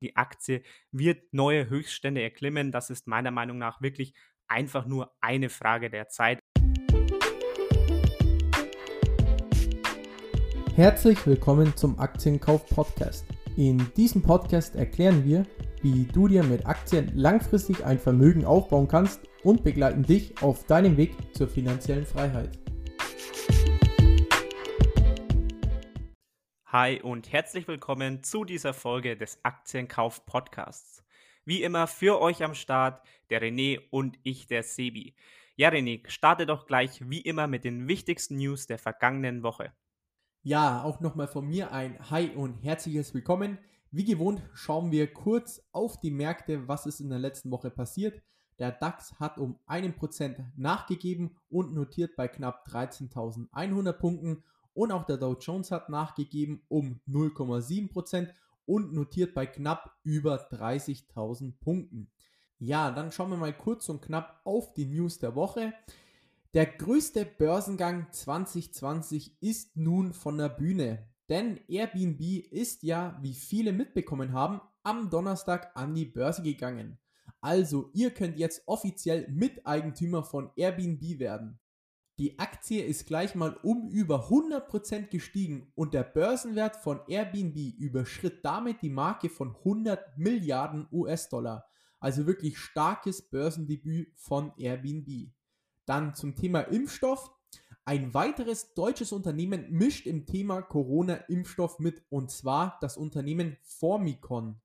Die Aktie wird neue Höchststände erklimmen. Das ist meiner Meinung nach wirklich einfach nur eine Frage der Zeit. Herzlich willkommen zum Aktienkauf Podcast. In diesem Podcast erklären wir, wie du dir mit Aktien langfristig ein Vermögen aufbauen kannst und begleiten dich auf deinem Weg zur finanziellen Freiheit. Hi und herzlich willkommen zu dieser Folge des Aktienkauf Podcasts. Wie immer für euch am Start der René und ich der Sebi. Ja, René, starte doch gleich wie immer mit den wichtigsten News der vergangenen Woche. Ja, auch nochmal von mir ein Hi und herzliches Willkommen. Wie gewohnt schauen wir kurz auf die Märkte, was ist in der letzten Woche passiert. Der DAX hat um 1% nachgegeben und notiert bei knapp 13.100 Punkten und auch der Dow Jones hat nachgegeben um 0,7% und notiert bei knapp über 30.000 Punkten. Ja, dann schauen wir mal kurz und knapp auf die News der Woche. Der größte Börsengang 2020 ist nun von der Bühne, denn Airbnb ist ja, wie viele mitbekommen haben, am Donnerstag an die Börse gegangen. Also, ihr könnt jetzt offiziell Miteigentümer von Airbnb werden. Die Aktie ist gleich mal um über 100% gestiegen und der Börsenwert von Airbnb überschritt damit die Marke von 100 Milliarden US-Dollar. Also wirklich starkes Börsendebüt von Airbnb. Dann zum Thema Impfstoff. Ein weiteres deutsches Unternehmen mischt im Thema Corona-Impfstoff mit und zwar das Unternehmen Formicon.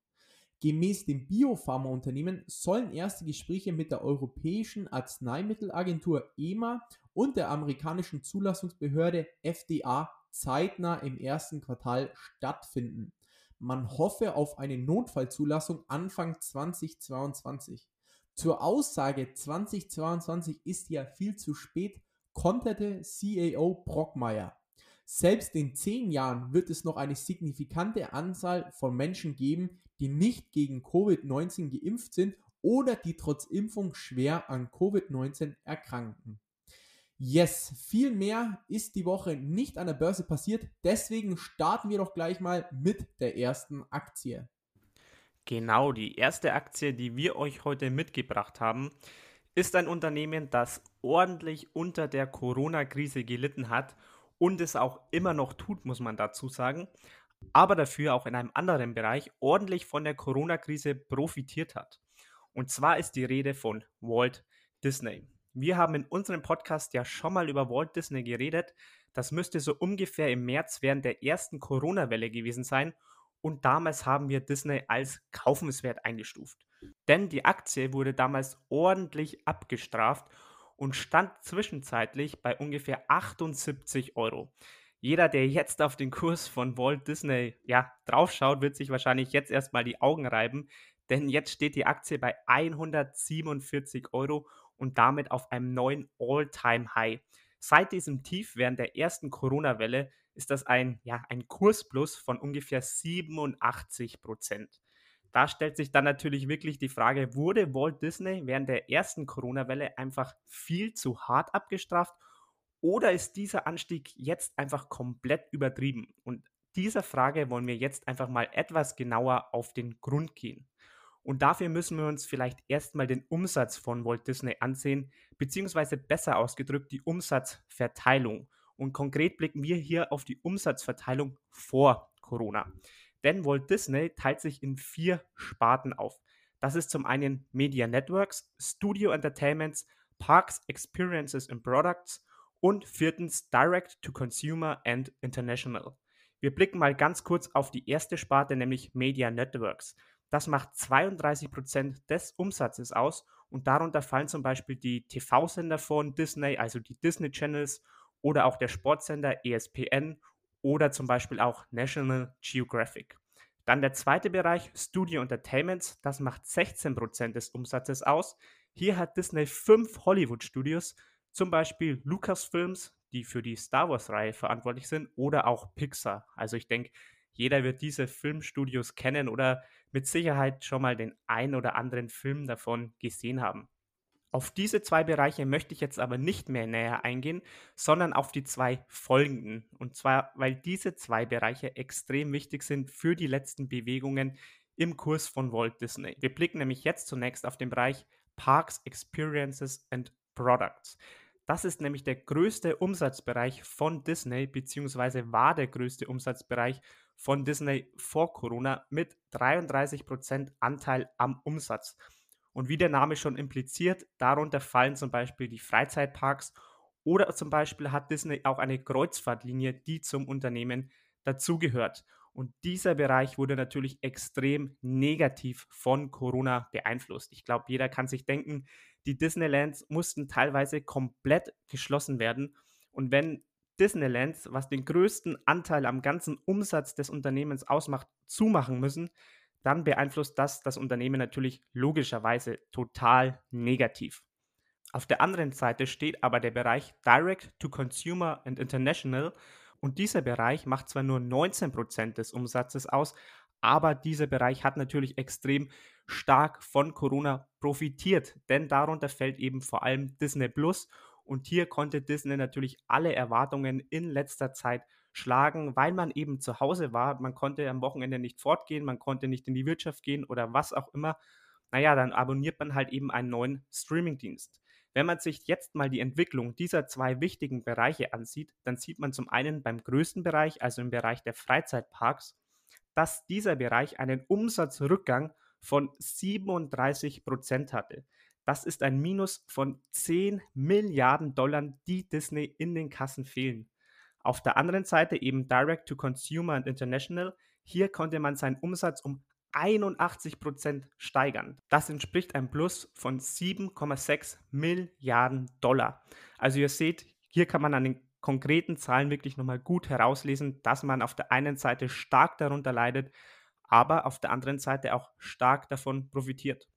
Gemäß dem Biopharmaunternehmen sollen erste Gespräche mit der Europäischen Arzneimittelagentur EMA und der amerikanischen Zulassungsbehörde FDA zeitnah im ersten Quartal stattfinden. Man hoffe auf eine Notfallzulassung Anfang 2022. Zur Aussage 2022 ist ja viel zu spät, konterte CAO Brockmeier. Selbst in zehn Jahren wird es noch eine signifikante Anzahl von Menschen geben, die nicht gegen Covid-19 geimpft sind oder die trotz Impfung schwer an Covid-19 erkranken. Yes, viel mehr ist die Woche nicht an der Börse passiert, deswegen starten wir doch gleich mal mit der ersten Aktie. Genau, die erste Aktie, die wir euch heute mitgebracht haben, ist ein Unternehmen, das ordentlich unter der Corona-Krise gelitten hat und es auch immer noch tut, muss man dazu sagen, aber dafür auch in einem anderen Bereich ordentlich von der Corona-Krise profitiert hat. Und zwar ist die Rede von Walt Disney. Wir haben in unserem Podcast ja schon mal über Walt Disney geredet. Das müsste so ungefähr im März während der ersten Corona-Welle gewesen sein. Und damals haben wir Disney als kaufenswert eingestuft. Denn die Aktie wurde damals ordentlich abgestraft und stand zwischenzeitlich bei ungefähr 78 Euro. Jeder, der jetzt auf den Kurs von Walt Disney ja, draufschaut, wird sich wahrscheinlich jetzt erstmal die Augen reiben, denn jetzt steht die Aktie bei 147 Euro und damit auf einem neuen All-Time-High. Seit diesem Tief während der ersten Corona-Welle ist das ein, ja, ein Kursplus von ungefähr 87 Prozent. Da stellt sich dann natürlich wirklich die Frage, wurde Walt Disney während der ersten Corona-Welle einfach viel zu hart abgestraft oder ist dieser Anstieg jetzt einfach komplett übertrieben? Und dieser Frage wollen wir jetzt einfach mal etwas genauer auf den Grund gehen. Und dafür müssen wir uns vielleicht erstmal den Umsatz von Walt Disney ansehen, beziehungsweise besser ausgedrückt die Umsatzverteilung. Und konkret blicken wir hier auf die Umsatzverteilung vor Corona. Denn Walt Disney teilt sich in vier Sparten auf. Das ist zum einen Media Networks, Studio Entertainments, Parks, Experiences and Products und viertens Direct to Consumer and International. Wir blicken mal ganz kurz auf die erste Sparte, nämlich Media Networks. Das macht 32% des Umsatzes aus und darunter fallen zum Beispiel die TV-Sender von Disney, also die Disney Channels oder auch der Sportsender ESPN oder zum Beispiel auch National Geographic. Dann der zweite Bereich, Studio Entertainments, das macht 16% des Umsatzes aus. Hier hat Disney fünf Hollywood-Studios, zum Beispiel Lucasfilms, die für die Star Wars-Reihe verantwortlich sind, oder auch Pixar. Also ich denke, jeder wird diese Filmstudios kennen oder mit Sicherheit schon mal den ein oder anderen Film davon gesehen haben. Auf diese zwei Bereiche möchte ich jetzt aber nicht mehr näher eingehen, sondern auf die zwei folgenden. Und zwar, weil diese zwei Bereiche extrem wichtig sind für die letzten Bewegungen im Kurs von Walt Disney. Wir blicken nämlich jetzt zunächst auf den Bereich Parks, Experiences and Products. Das ist nämlich der größte Umsatzbereich von Disney, beziehungsweise war der größte Umsatzbereich von Disney vor Corona mit 33% Anteil am Umsatz. Und wie der Name schon impliziert, darunter fallen zum Beispiel die Freizeitparks oder zum Beispiel hat Disney auch eine Kreuzfahrtlinie, die zum Unternehmen dazugehört. Und dieser Bereich wurde natürlich extrem negativ von Corona beeinflusst. Ich glaube, jeder kann sich denken, die Disneylands mussten teilweise komplett geschlossen werden. Und wenn Disneylands, was den größten Anteil am ganzen Umsatz des Unternehmens ausmacht, zumachen müssen, dann beeinflusst das das Unternehmen natürlich logischerweise total negativ. Auf der anderen Seite steht aber der Bereich Direct to Consumer and International und dieser Bereich macht zwar nur 19% des Umsatzes aus, aber dieser Bereich hat natürlich extrem stark von Corona profitiert, denn darunter fällt eben vor allem Disney Plus und hier konnte Disney natürlich alle Erwartungen in letzter Zeit schlagen, weil man eben zu Hause war. Man konnte am Wochenende nicht fortgehen, man konnte nicht in die Wirtschaft gehen oder was auch immer. Naja, dann abonniert man halt eben einen neuen Streamingdienst. Wenn man sich jetzt mal die Entwicklung dieser zwei wichtigen Bereiche ansieht, dann sieht man zum einen beim größten Bereich, also im Bereich der Freizeitparks, dass dieser Bereich einen Umsatzrückgang von 37 Prozent hatte. Das ist ein Minus von 10 Milliarden Dollar, die Disney in den Kassen fehlen. Auf der anderen Seite eben Direct to Consumer and International. Hier konnte man seinen Umsatz um 81 Prozent steigern. Das entspricht einem Plus von 7,6 Milliarden Dollar. Also ihr seht, hier kann man an den konkreten Zahlen wirklich nochmal gut herauslesen, dass man auf der einen Seite stark darunter leidet, aber auf der anderen Seite auch stark davon profitiert.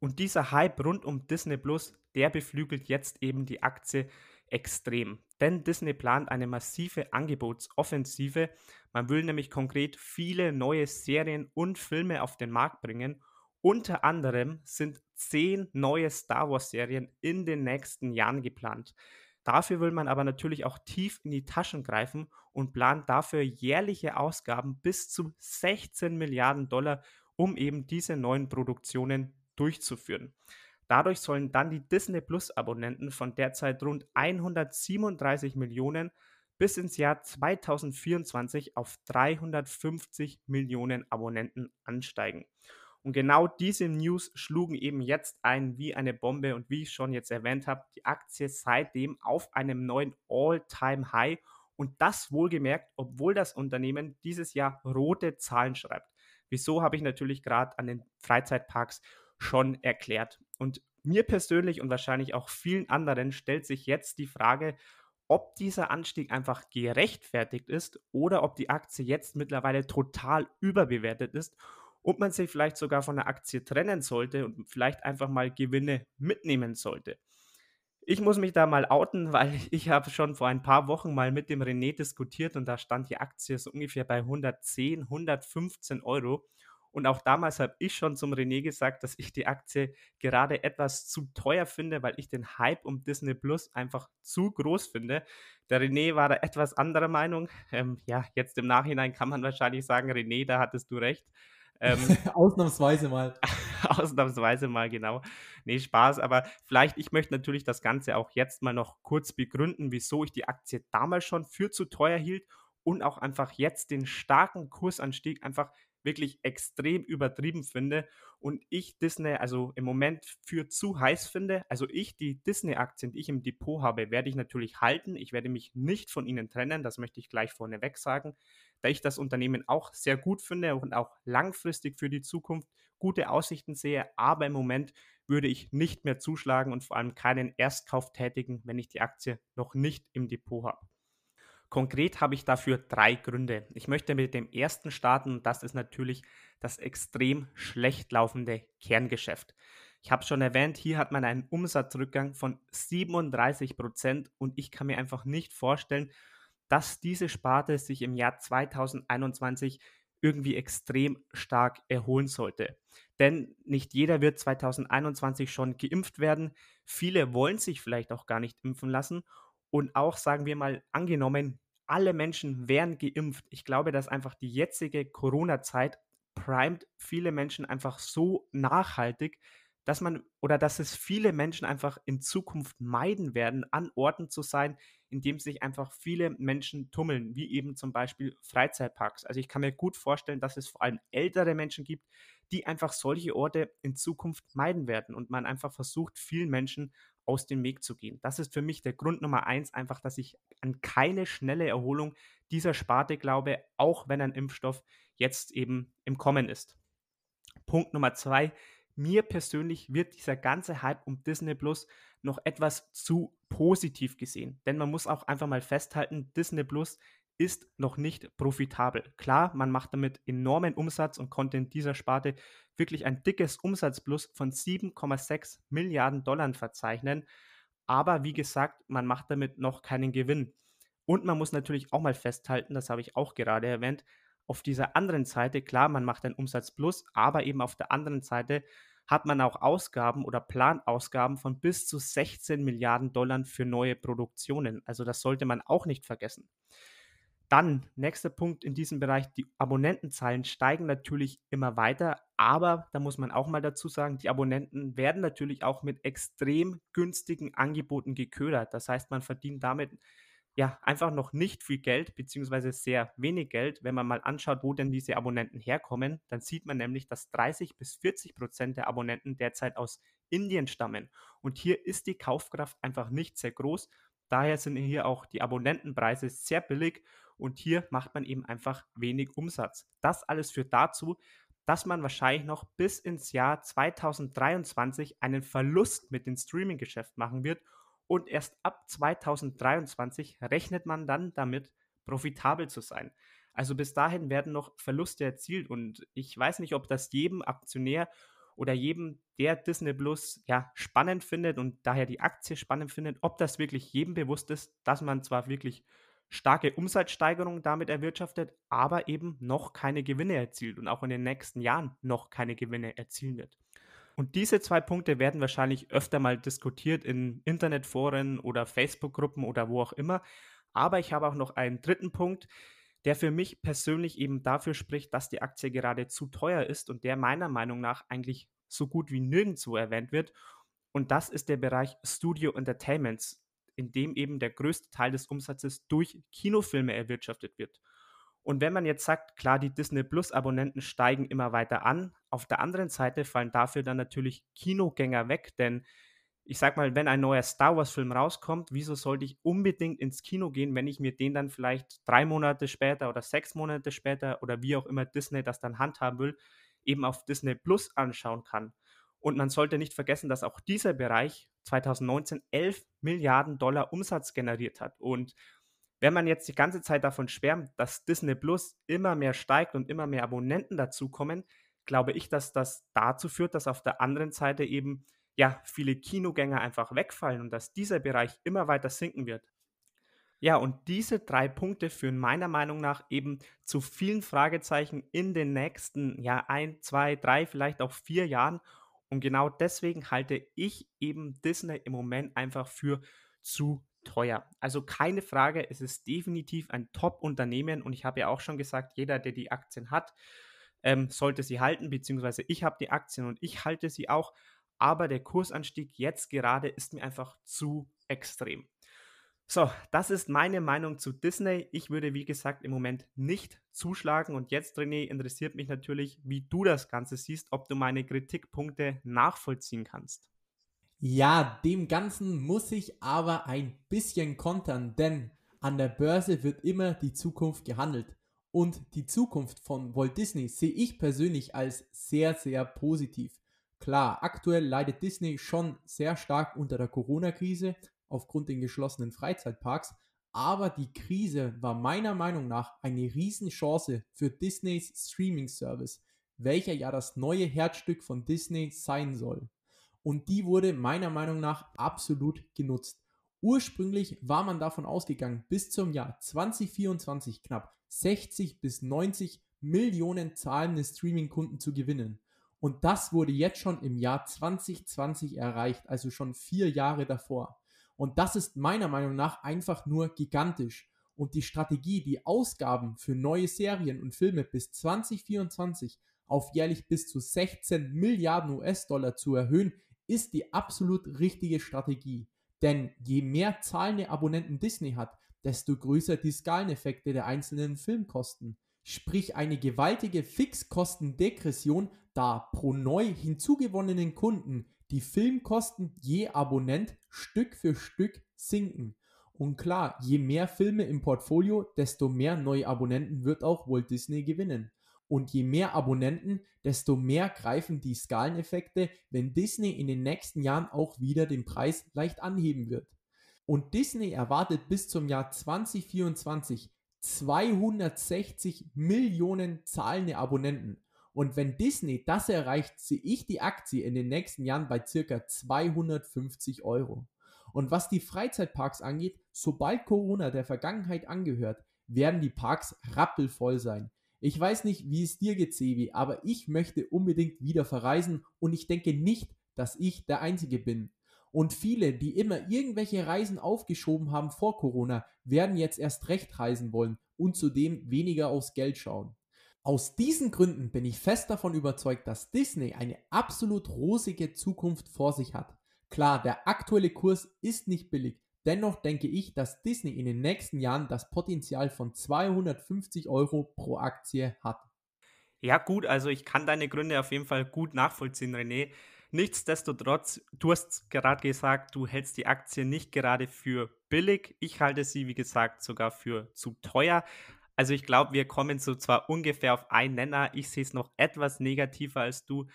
Und dieser Hype rund um Disney Plus, der beflügelt jetzt eben die Aktie extrem. Denn Disney plant eine massive Angebotsoffensive. Man will nämlich konkret viele neue Serien und Filme auf den Markt bringen. Unter anderem sind zehn neue Star Wars-Serien in den nächsten Jahren geplant. Dafür will man aber natürlich auch tief in die Taschen greifen und plant dafür jährliche Ausgaben bis zu 16 Milliarden Dollar, um eben diese neuen Produktionen durchzuführen. Dadurch sollen dann die Disney Plus Abonnenten von derzeit rund 137 Millionen bis ins Jahr 2024 auf 350 Millionen Abonnenten ansteigen. Und genau diese News schlugen eben jetzt ein wie eine Bombe und wie ich schon jetzt erwähnt habe, die Aktie seitdem auf einem neuen All-Time-High und das wohlgemerkt, obwohl das Unternehmen dieses Jahr rote Zahlen schreibt. Wieso habe ich natürlich gerade an den Freizeitparks schon erklärt. Und mir persönlich und wahrscheinlich auch vielen anderen stellt sich jetzt die Frage, ob dieser Anstieg einfach gerechtfertigt ist oder ob die Aktie jetzt mittlerweile total überbewertet ist und man sich vielleicht sogar von der Aktie trennen sollte und vielleicht einfach mal Gewinne mitnehmen sollte. Ich muss mich da mal outen, weil ich habe schon vor ein paar Wochen mal mit dem René diskutiert und da stand die Aktie so ungefähr bei 110, 115 Euro. Und auch damals habe ich schon zum René gesagt, dass ich die Aktie gerade etwas zu teuer finde, weil ich den Hype um Disney Plus einfach zu groß finde. Der René war da etwas anderer Meinung. Ähm, ja, jetzt im Nachhinein kann man wahrscheinlich sagen, René, da hattest du recht. Ähm, Ausnahmsweise mal. Ausnahmsweise mal, genau. Nee, Spaß, aber vielleicht, ich möchte natürlich das Ganze auch jetzt mal noch kurz begründen, wieso ich die Aktie damals schon für zu teuer hielt und auch einfach jetzt den starken Kursanstieg einfach wirklich extrem übertrieben finde und ich Disney also im Moment für zu heiß finde. Also ich, die Disney-Aktien, die ich im Depot habe, werde ich natürlich halten. Ich werde mich nicht von ihnen trennen, das möchte ich gleich vorneweg sagen, da ich das Unternehmen auch sehr gut finde und auch langfristig für die Zukunft gute Aussichten sehe. Aber im Moment würde ich nicht mehr zuschlagen und vor allem keinen Erstkauf tätigen, wenn ich die Aktie noch nicht im Depot habe. Konkret habe ich dafür drei Gründe. Ich möchte mit dem ersten starten, das ist natürlich das extrem schlecht laufende Kerngeschäft. Ich habe schon erwähnt, hier hat man einen Umsatzrückgang von 37 Prozent und ich kann mir einfach nicht vorstellen, dass diese Sparte sich im Jahr 2021 irgendwie extrem stark erholen sollte. Denn nicht jeder wird 2021 schon geimpft werden. Viele wollen sich vielleicht auch gar nicht impfen lassen und auch, sagen wir mal, angenommen, alle Menschen wären geimpft. Ich glaube, dass einfach die jetzige Corona-Zeit primet viele Menschen einfach so nachhaltig, dass man oder dass es viele Menschen einfach in Zukunft meiden werden, an Orten zu sein, in dem sich einfach viele Menschen tummeln, wie eben zum Beispiel Freizeitparks. Also ich kann mir gut vorstellen, dass es vor allem ältere Menschen gibt, die einfach solche Orte in Zukunft meiden werden und man einfach versucht, vielen Menschen aus dem Weg zu gehen. Das ist für mich der Grund Nummer eins, einfach, dass ich an keine schnelle Erholung dieser Sparte glaube, auch wenn ein Impfstoff jetzt eben im Kommen ist. Punkt Nummer zwei, mir persönlich wird dieser ganze Hype um Disney Plus noch etwas zu positiv gesehen. Denn man muss auch einfach mal festhalten, Disney Plus ist noch nicht profitabel. Klar, man macht damit enormen Umsatz und konnte in dieser Sparte wirklich ein dickes Umsatzplus von 7,6 Milliarden Dollar verzeichnen. Aber wie gesagt, man macht damit noch keinen Gewinn. Und man muss natürlich auch mal festhalten, das habe ich auch gerade erwähnt, auf dieser anderen Seite, klar, man macht einen Umsatz plus, aber eben auf der anderen Seite hat man auch Ausgaben oder Planausgaben von bis zu 16 Milliarden Dollar für neue Produktionen. Also das sollte man auch nicht vergessen. Dann, nächster Punkt in diesem Bereich, die Abonnentenzahlen steigen natürlich immer weiter, aber da muss man auch mal dazu sagen, die Abonnenten werden natürlich auch mit extrem günstigen Angeboten geködert. Das heißt, man verdient damit ja, einfach noch nicht viel Geld, beziehungsweise sehr wenig Geld. Wenn man mal anschaut, wo denn diese Abonnenten herkommen, dann sieht man nämlich, dass 30 bis 40 Prozent der Abonnenten derzeit aus Indien stammen. Und hier ist die Kaufkraft einfach nicht sehr groß. Daher sind hier auch die Abonnentenpreise sehr billig und hier macht man eben einfach wenig Umsatz. Das alles führt dazu, dass man wahrscheinlich noch bis ins Jahr 2023 einen Verlust mit dem Streaming-Geschäft machen wird und erst ab 2023 rechnet man dann damit, profitabel zu sein. Also bis dahin werden noch Verluste erzielt und ich weiß nicht, ob das jedem Aktionär oder jedem, der Disney Plus ja spannend findet und daher die Aktie spannend findet, ob das wirklich jedem bewusst ist, dass man zwar wirklich starke Umsatzsteigerungen damit erwirtschaftet, aber eben noch keine Gewinne erzielt und auch in den nächsten Jahren noch keine Gewinne erzielen wird. Und diese zwei Punkte werden wahrscheinlich öfter mal diskutiert in Internetforen oder Facebook-Gruppen oder wo auch immer. Aber ich habe auch noch einen dritten Punkt, der für mich persönlich eben dafür spricht, dass die Aktie gerade zu teuer ist und der meiner Meinung nach eigentlich so gut wie nirgendwo erwähnt wird. Und das ist der Bereich Studio Entertainments, in dem eben der größte Teil des Umsatzes durch Kinofilme erwirtschaftet wird. Und wenn man jetzt sagt, klar, die Disney Plus Abonnenten steigen immer weiter an, auf der anderen Seite fallen dafür dann natürlich Kinogänger weg, denn ich sag mal, wenn ein neuer Star Wars Film rauskommt, wieso sollte ich unbedingt ins Kino gehen, wenn ich mir den dann vielleicht drei Monate später oder sechs Monate später oder wie auch immer Disney das dann handhaben will, eben auf Disney Plus anschauen kann? Und man sollte nicht vergessen, dass auch dieser Bereich 2019 11 Milliarden Dollar Umsatz generiert hat. Und wenn man jetzt die ganze Zeit davon schwärmt, dass Disney Plus immer mehr steigt und immer mehr Abonnenten dazukommen, glaube ich, dass das dazu führt, dass auf der anderen Seite eben ja viele Kinogänger einfach wegfallen und dass dieser Bereich immer weiter sinken wird. Ja, und diese drei Punkte führen meiner Meinung nach eben zu vielen Fragezeichen in den nächsten, ja, ein, zwei, drei, vielleicht auch vier Jahren. Und genau deswegen halte ich eben Disney im Moment einfach für zu teuer. Also keine Frage, es ist definitiv ein Top-Unternehmen und ich habe ja auch schon gesagt, jeder, der die Aktien hat, ähm, sollte sie halten, beziehungsweise ich habe die Aktien und ich halte sie auch, aber der Kursanstieg jetzt gerade ist mir einfach zu extrem. So, das ist meine Meinung zu Disney. Ich würde, wie gesagt, im Moment nicht zuschlagen. Und jetzt, René, interessiert mich natürlich, wie du das Ganze siehst, ob du meine Kritikpunkte nachvollziehen kannst. Ja, dem Ganzen muss ich aber ein bisschen kontern, denn an der Börse wird immer die Zukunft gehandelt. Und die Zukunft von Walt Disney sehe ich persönlich als sehr, sehr positiv. Klar, aktuell leidet Disney schon sehr stark unter der Corona-Krise aufgrund den geschlossenen Freizeitparks, aber die Krise war meiner Meinung nach eine Riesenchance für Disneys Streaming-Service, welcher ja das neue Herzstück von Disney sein soll und die wurde meiner Meinung nach absolut genutzt. Ursprünglich war man davon ausgegangen, bis zum Jahr 2024 knapp 60 bis 90 Millionen zahlende Streaming-Kunden zu gewinnen. Und das wurde jetzt schon im Jahr 2020 erreicht, also schon vier Jahre davor. Und das ist meiner Meinung nach einfach nur gigantisch. Und die Strategie, die Ausgaben für neue Serien und Filme bis 2024 auf jährlich bis zu 16 Milliarden US-Dollar zu erhöhen, ist die absolut richtige Strategie. Denn je mehr zahlende Abonnenten Disney hat, desto größer die Skaleneffekte der einzelnen Filmkosten. Sprich eine gewaltige Fixkostendegression, da pro neu hinzugewonnenen Kunden die Filmkosten je Abonnent Stück für Stück sinken. Und klar, je mehr Filme im Portfolio, desto mehr neue Abonnenten wird auch Walt Disney gewinnen. Und je mehr Abonnenten, desto mehr greifen die Skaleneffekte, wenn Disney in den nächsten Jahren auch wieder den Preis leicht anheben wird. Und Disney erwartet bis zum Jahr 2024 260 Millionen zahlende Abonnenten. Und wenn Disney das erreicht, sehe ich die Aktie in den nächsten Jahren bei circa 250 Euro. Und was die Freizeitparks angeht, sobald Corona der Vergangenheit angehört, werden die Parks rappelvoll sein. Ich weiß nicht, wie es dir geht, Sebi, aber ich möchte unbedingt wieder verreisen und ich denke nicht, dass ich der Einzige bin. Und viele, die immer irgendwelche Reisen aufgeschoben haben vor Corona, werden jetzt erst recht reisen wollen und zudem weniger aufs Geld schauen. Aus diesen Gründen bin ich fest davon überzeugt, dass Disney eine absolut rosige Zukunft vor sich hat. Klar, der aktuelle Kurs ist nicht billig, dennoch denke ich, dass Disney in den nächsten Jahren das Potenzial von 250 Euro pro Aktie hat. Ja gut, also ich kann deine Gründe auf jeden Fall gut nachvollziehen, René. Nichtsdestotrotz, du hast gerade gesagt, du hältst die Aktie nicht gerade für billig. Ich halte sie, wie gesagt, sogar für zu teuer. Also ich glaube, wir kommen so zwar ungefähr auf einen Nenner. Ich sehe es noch etwas negativer als du.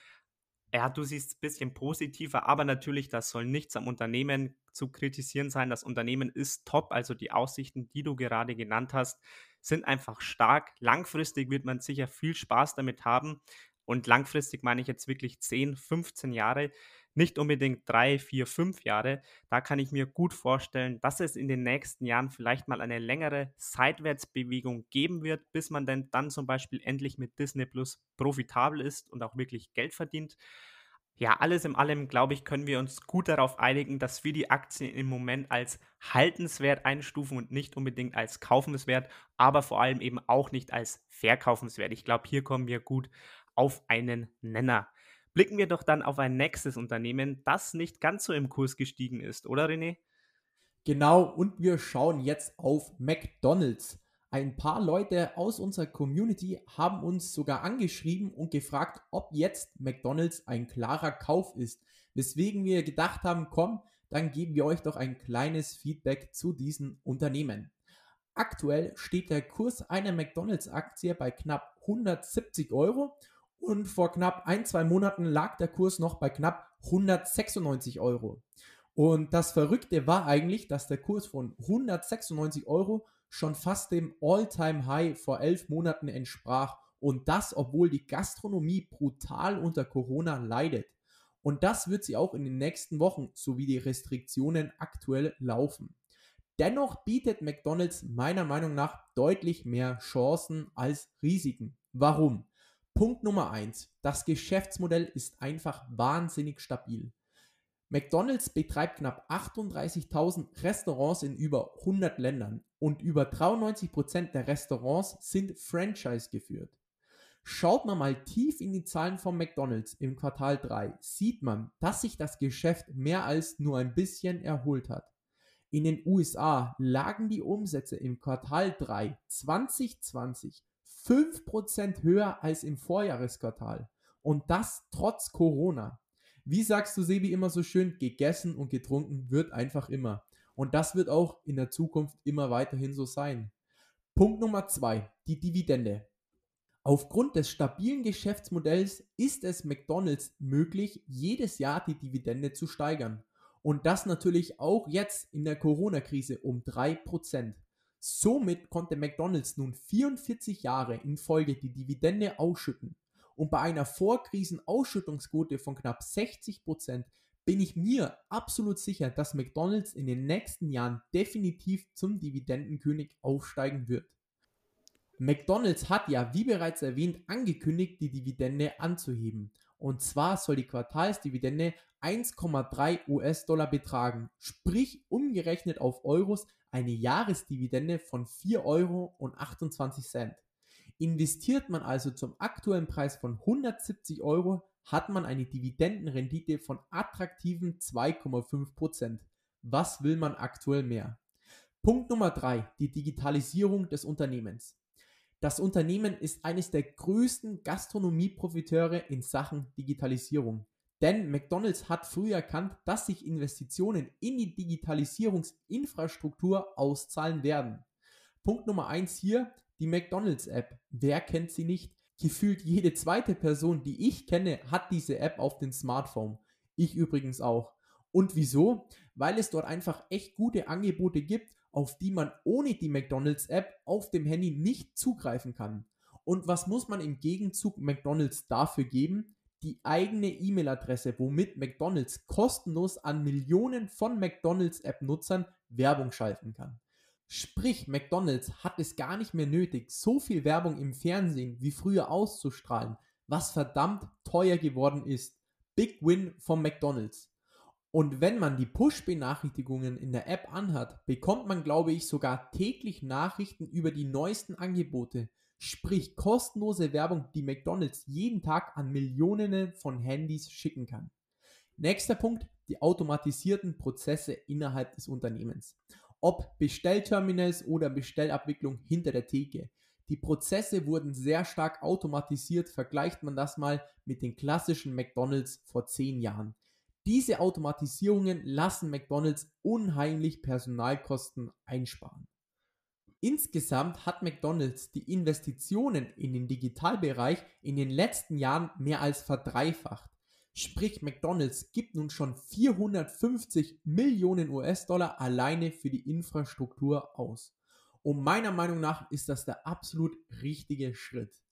Ja, du siehst es ein bisschen positiver, aber natürlich, das soll nichts am Unternehmen zu kritisieren sein. Das Unternehmen ist top, also die Aussichten, die du gerade genannt hast, sind einfach stark. Langfristig wird man sicher viel Spaß damit haben. Und langfristig meine ich jetzt wirklich 10, 15 Jahre, nicht unbedingt 3, 4, 5 Jahre. Da kann ich mir gut vorstellen, dass es in den nächsten Jahren vielleicht mal eine längere Seitwärtsbewegung geben wird, bis man denn dann zum Beispiel endlich mit Disney Plus profitabel ist und auch wirklich Geld verdient. Ja, alles in allem, glaube ich, können wir uns gut darauf einigen, dass wir die Aktien im Moment als haltenswert einstufen und nicht unbedingt als kaufenswert, aber vor allem eben auch nicht als verkaufenswert. Ich glaube, hier kommen wir gut auf einen Nenner. Blicken wir doch dann auf ein nächstes Unternehmen, das nicht ganz so im Kurs gestiegen ist, oder René? Genau, und wir schauen jetzt auf McDonald's. Ein paar Leute aus unserer Community haben uns sogar angeschrieben und gefragt, ob jetzt McDonald's ein klarer Kauf ist. Weswegen wir gedacht haben, komm, dann geben wir euch doch ein kleines Feedback zu diesen Unternehmen. Aktuell steht der Kurs einer McDonald's-Aktie bei knapp 170 Euro und vor knapp ein, zwei Monaten lag der Kurs noch bei knapp 196 Euro. Und das Verrückte war eigentlich, dass der Kurs von 196 Euro schon fast dem All-Time-High vor elf Monaten entsprach. Und das, obwohl die Gastronomie brutal unter Corona leidet. Und das wird sie auch in den nächsten Wochen, sowie die Restriktionen aktuell laufen. Dennoch bietet McDonald's meiner Meinung nach deutlich mehr Chancen als Risiken. Warum? Punkt Nummer 1. Das Geschäftsmodell ist einfach wahnsinnig stabil. McDonald's betreibt knapp 38.000 Restaurants in über 100 Ländern und über 93% der Restaurants sind Franchise geführt. Schaut man mal tief in die Zahlen von McDonald's im Quartal 3, sieht man, dass sich das Geschäft mehr als nur ein bisschen erholt hat. In den USA lagen die Umsätze im Quartal 3 2020 5% höher als im Vorjahresquartal. Und das trotz Corona. Wie sagst du, Sebi, immer so schön, gegessen und getrunken wird einfach immer. Und das wird auch in der Zukunft immer weiterhin so sein. Punkt Nummer zwei, die Dividende. Aufgrund des stabilen Geschäftsmodells ist es McDonald's möglich, jedes Jahr die Dividende zu steigern. Und das natürlich auch jetzt in der Corona-Krise um 3%. Somit konnte McDonald's nun 44 Jahre in Folge die Dividende ausschütten. Und bei einer Vorkrisen-Ausschüttungsquote von knapp 60% bin ich mir absolut sicher, dass McDonald's in den nächsten Jahren definitiv zum Dividendenkönig aufsteigen wird. McDonald's hat ja, wie bereits erwähnt, angekündigt, die Dividende anzuheben. Und zwar soll die Quartalsdividende 1,3 US-Dollar betragen, sprich umgerechnet auf Euros eine Jahresdividende von 4,28 Euro. Investiert man also zum aktuellen Preis von 170 Euro, hat man eine Dividendenrendite von attraktiven 2,5%. Was will man aktuell mehr? Punkt Nummer 3, die Digitalisierung des Unternehmens. Das Unternehmen ist eines der größten Gastronomieprofiteure in Sachen Digitalisierung. Denn McDonald's hat früh erkannt, dass sich Investitionen in die Digitalisierungsinfrastruktur auszahlen werden. Punkt Nummer 1 hier, die McDonald's App. Wer kennt sie nicht? Gefühlt jede zweite Person, die ich kenne, hat diese App auf dem Smartphone. Ich übrigens auch. Und wieso? Weil es dort einfach echt gute Angebote gibt, auf die man ohne die McDonald's App auf dem Handy nicht zugreifen kann. Und was muss man im Gegenzug McDonald's dafür geben? Die eigene E-Mail-Adresse, womit McDonald's kostenlos an Millionen von McDonald's App-Nutzern Werbung schalten kann. Sprich, McDonald's hat es gar nicht mehr nötig, so viel Werbung im Fernsehen wie früher auszustrahlen, was verdammt teuer geworden ist. Big Win von McDonald's. Und wenn man die Push-Benachrichtigungen in der App anhat, bekommt man, glaube ich, sogar täglich Nachrichten über die neuesten Angebote. Sprich kostenlose Werbung, die McDonald's jeden Tag an Millionen von Handys schicken kann. Nächster Punkt, die automatisierten Prozesse innerhalb des Unternehmens ob Bestellterminals oder Bestellabwicklung hinter der Theke. Die Prozesse wurden sehr stark automatisiert, vergleicht man das mal mit den klassischen McDonald's vor zehn Jahren. Diese Automatisierungen lassen McDonald's unheimlich Personalkosten einsparen. Insgesamt hat McDonald's die Investitionen in den Digitalbereich in den letzten Jahren mehr als verdreifacht. Sprich, McDonald's gibt nun schon 450 Millionen US-Dollar alleine für die Infrastruktur aus. Und meiner Meinung nach ist das der absolut richtige Schritt.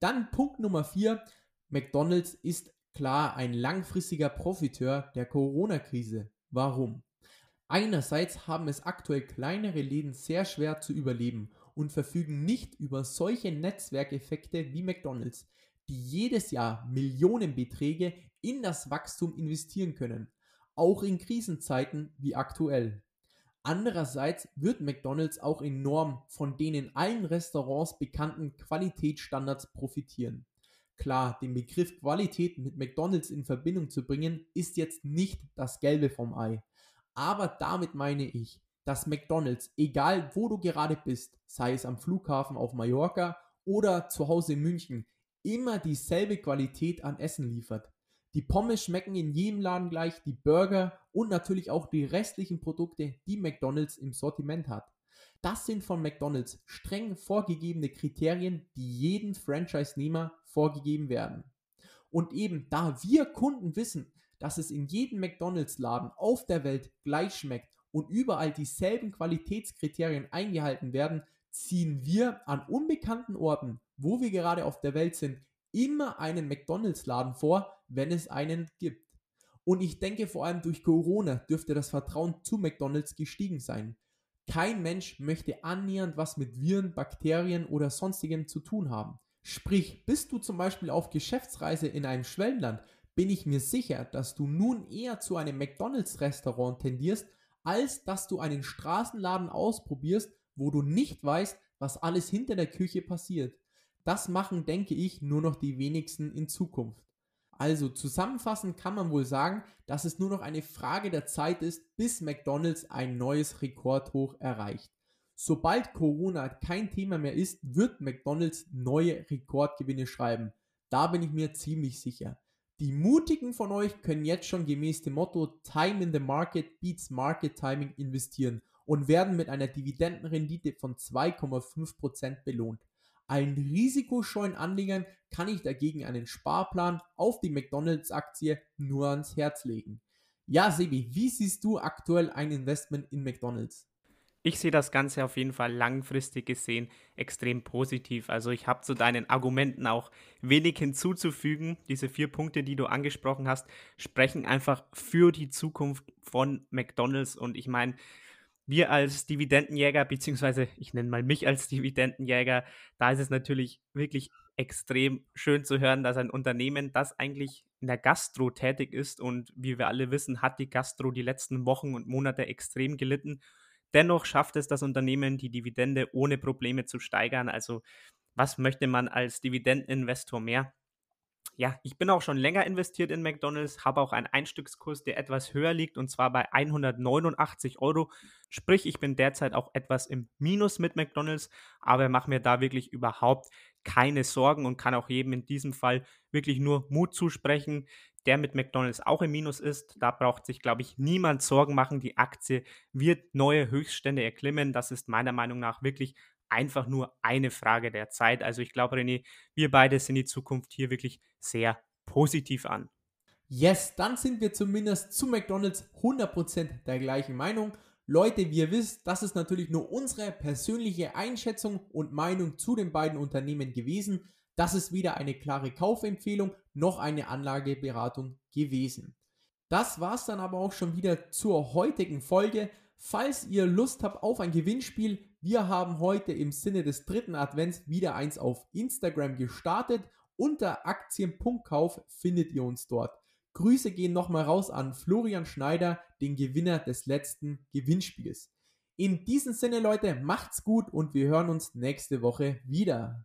Dann Punkt Nummer 4. McDonald's ist klar ein langfristiger Profiteur der Corona-Krise. Warum? Einerseits haben es aktuell kleinere Läden sehr schwer zu überleben und verfügen nicht über solche Netzwerkeffekte wie McDonald's, die jedes Jahr Millionenbeträge in das Wachstum investieren können, auch in Krisenzeiten wie aktuell. Andererseits wird McDonald's auch enorm von den in allen Restaurants bekannten Qualitätsstandards profitieren. Klar, den Begriff Qualität mit McDonald's in Verbindung zu bringen, ist jetzt nicht das Gelbe vom Ei. Aber damit meine ich, dass McDonald's, egal wo du gerade bist, sei es am Flughafen auf Mallorca oder zu Hause in München, immer dieselbe Qualität an Essen liefert. Die Pommes schmecken in jedem Laden gleich, die Burger und natürlich auch die restlichen Produkte, die McDonald's im Sortiment hat. Das sind von McDonald's streng vorgegebene Kriterien, die jedem Franchise-Nehmer vorgegeben werden. Und eben da wir Kunden wissen, dass es in jedem McDonald's-Laden auf der Welt gleich schmeckt und überall dieselben Qualitätskriterien eingehalten werden, ziehen wir an unbekannten Orten, wo wir gerade auf der Welt sind, immer einen McDonald's-Laden vor, wenn es einen gibt. Und ich denke, vor allem durch Corona dürfte das Vertrauen zu McDonald's gestiegen sein. Kein Mensch möchte annähernd was mit Viren, Bakterien oder sonstigem zu tun haben. Sprich, bist du zum Beispiel auf Geschäftsreise in einem Schwellenland, bin ich mir sicher, dass du nun eher zu einem McDonald's-Restaurant tendierst, als dass du einen Straßenladen ausprobierst, wo du nicht weißt, was alles hinter der Küche passiert. Das machen, denke ich, nur noch die wenigsten in Zukunft. Also zusammenfassend kann man wohl sagen, dass es nur noch eine Frage der Zeit ist, bis McDonald's ein neues Rekordhoch erreicht. Sobald Corona kein Thema mehr ist, wird McDonald's neue Rekordgewinne schreiben. Da bin ich mir ziemlich sicher. Die Mutigen von euch können jetzt schon gemäß dem Motto Time in the Market beats Market Timing investieren und werden mit einer Dividendenrendite von 2,5% belohnt. Allen risikoscheuen Anlegern kann ich dagegen einen Sparplan auf die McDonalds-Aktie nur ans Herz legen. Ja, Sebi, wie siehst du aktuell ein Investment in McDonalds? Ich sehe das Ganze auf jeden Fall langfristig gesehen extrem positiv. Also ich habe zu deinen Argumenten auch wenig hinzuzufügen. Diese vier Punkte, die du angesprochen hast, sprechen einfach für die Zukunft von McDonald's. Und ich meine, wir als Dividendenjäger, beziehungsweise ich nenne mal mich als Dividendenjäger, da ist es natürlich wirklich extrem schön zu hören, dass ein Unternehmen, das eigentlich in der Gastro tätig ist und wie wir alle wissen, hat die Gastro die letzten Wochen und Monate extrem gelitten. Dennoch schafft es das Unternehmen, die Dividende ohne Probleme zu steigern. Also was möchte man als Dividendeninvestor mehr? Ja, ich bin auch schon länger investiert in McDonald's, habe auch einen Einstückskurs, der etwas höher liegt und zwar bei 189 Euro. Sprich, ich bin derzeit auch etwas im Minus mit McDonald's, aber mache mir da wirklich überhaupt keine Sorgen und kann auch jedem in diesem Fall wirklich nur Mut zusprechen, der mit McDonald's auch im Minus ist. Da braucht sich, glaube ich, niemand Sorgen machen. Die Aktie wird neue Höchststände erklimmen. Das ist meiner Meinung nach wirklich einfach nur eine Frage der Zeit. Also ich glaube, René, wir beide sind die Zukunft hier wirklich sehr positiv an. Yes, dann sind wir zumindest zu McDonald's 100% der gleichen Meinung. Leute, wie ihr wisst, das ist natürlich nur unsere persönliche Einschätzung und Meinung zu den beiden Unternehmen gewesen. Das ist weder eine klare Kaufempfehlung noch eine Anlageberatung gewesen. Das war es dann aber auch schon wieder zur heutigen Folge. Falls ihr Lust habt auf ein Gewinnspiel, wir haben heute im Sinne des dritten Advents wieder eins auf Instagram gestartet. Unter Aktien.kauf findet ihr uns dort. Grüße gehen nochmal raus an Florian Schneider, den Gewinner des letzten Gewinnspiels. In diesem Sinne, Leute, macht's gut und wir hören uns nächste Woche wieder.